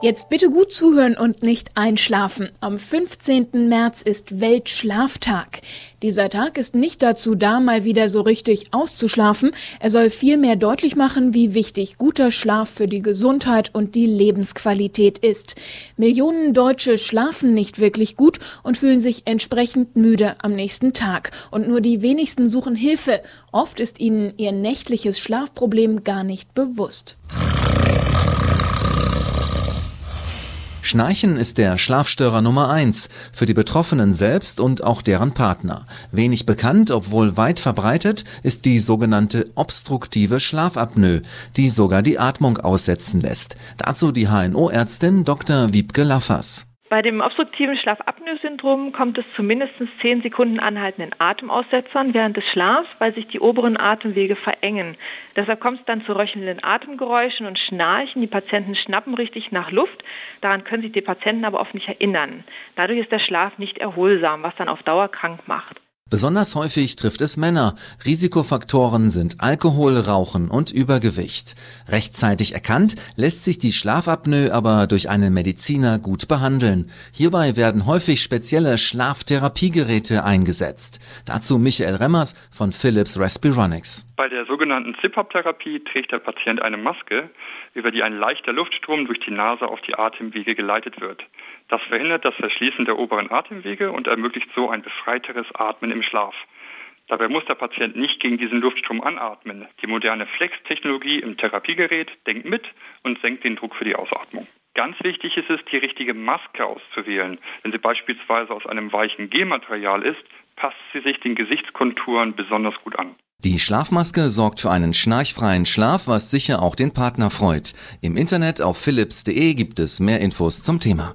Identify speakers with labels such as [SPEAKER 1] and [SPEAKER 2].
[SPEAKER 1] Jetzt bitte gut zuhören und nicht einschlafen. Am 15. März ist Weltschlaftag. Dieser Tag ist nicht dazu da, mal wieder so richtig auszuschlafen. Er soll vielmehr deutlich machen, wie wichtig guter Schlaf für die Gesundheit und die Lebensqualität ist. Millionen Deutsche schlafen nicht wirklich gut und fühlen sich entsprechend müde am nächsten Tag. Und nur die wenigsten suchen Hilfe. Oft ist ihnen ihr nächtliches Schlafproblem gar nicht bewusst.
[SPEAKER 2] Schnarchen ist der Schlafstörer Nummer eins für die Betroffenen selbst und auch deren Partner. Wenig bekannt, obwohl weit verbreitet, ist die sogenannte obstruktive Schlafapnoe, die sogar die Atmung aussetzen lässt. Dazu die HNO-Ärztin Dr. Wiebke Laffers.
[SPEAKER 3] Bei dem obstruktiven Schlafapnoe-Syndrom kommt es zu mindestens 10 Sekunden anhaltenden Atemaussetzern während des Schlafs, weil sich die oberen Atemwege verengen. Deshalb kommt es dann zu röchelnden Atemgeräuschen und Schnarchen. Die Patienten schnappen richtig nach Luft. Daran können sich die Patienten aber oft nicht erinnern. Dadurch ist der Schlaf nicht erholsam, was dann auf Dauer krank macht.
[SPEAKER 2] Besonders häufig trifft es Männer. Risikofaktoren sind Alkohol, Rauchen und Übergewicht. Rechtzeitig erkannt lässt sich die Schlafapnoe aber durch einen Mediziner gut behandeln. Hierbei werden häufig spezielle Schlaftherapiegeräte eingesetzt. Dazu Michael Remmers von Philips Respironics.
[SPEAKER 4] Bei der sogenannten CPAP-Therapie trägt der Patient eine Maske, über die ein leichter Luftstrom durch die Nase auf die Atemwege geleitet wird. Das verhindert das Verschließen der oberen Atemwege und ermöglicht so ein befreiteres Atmen im Schlaf. Dabei muss der Patient nicht gegen diesen Luftstrom anatmen. Die moderne Flex-Technologie im Therapiegerät denkt mit und senkt den Druck für die Ausatmung. Ganz wichtig ist es, die richtige Maske auszuwählen. Wenn sie beispielsweise aus einem weichen Gelmaterial ist, passt sie sich den Gesichtskonturen besonders gut an.
[SPEAKER 2] Die Schlafmaske sorgt für einen schnarchfreien Schlaf, was sicher auch den Partner freut. Im Internet auf philips.de gibt es mehr Infos zum Thema.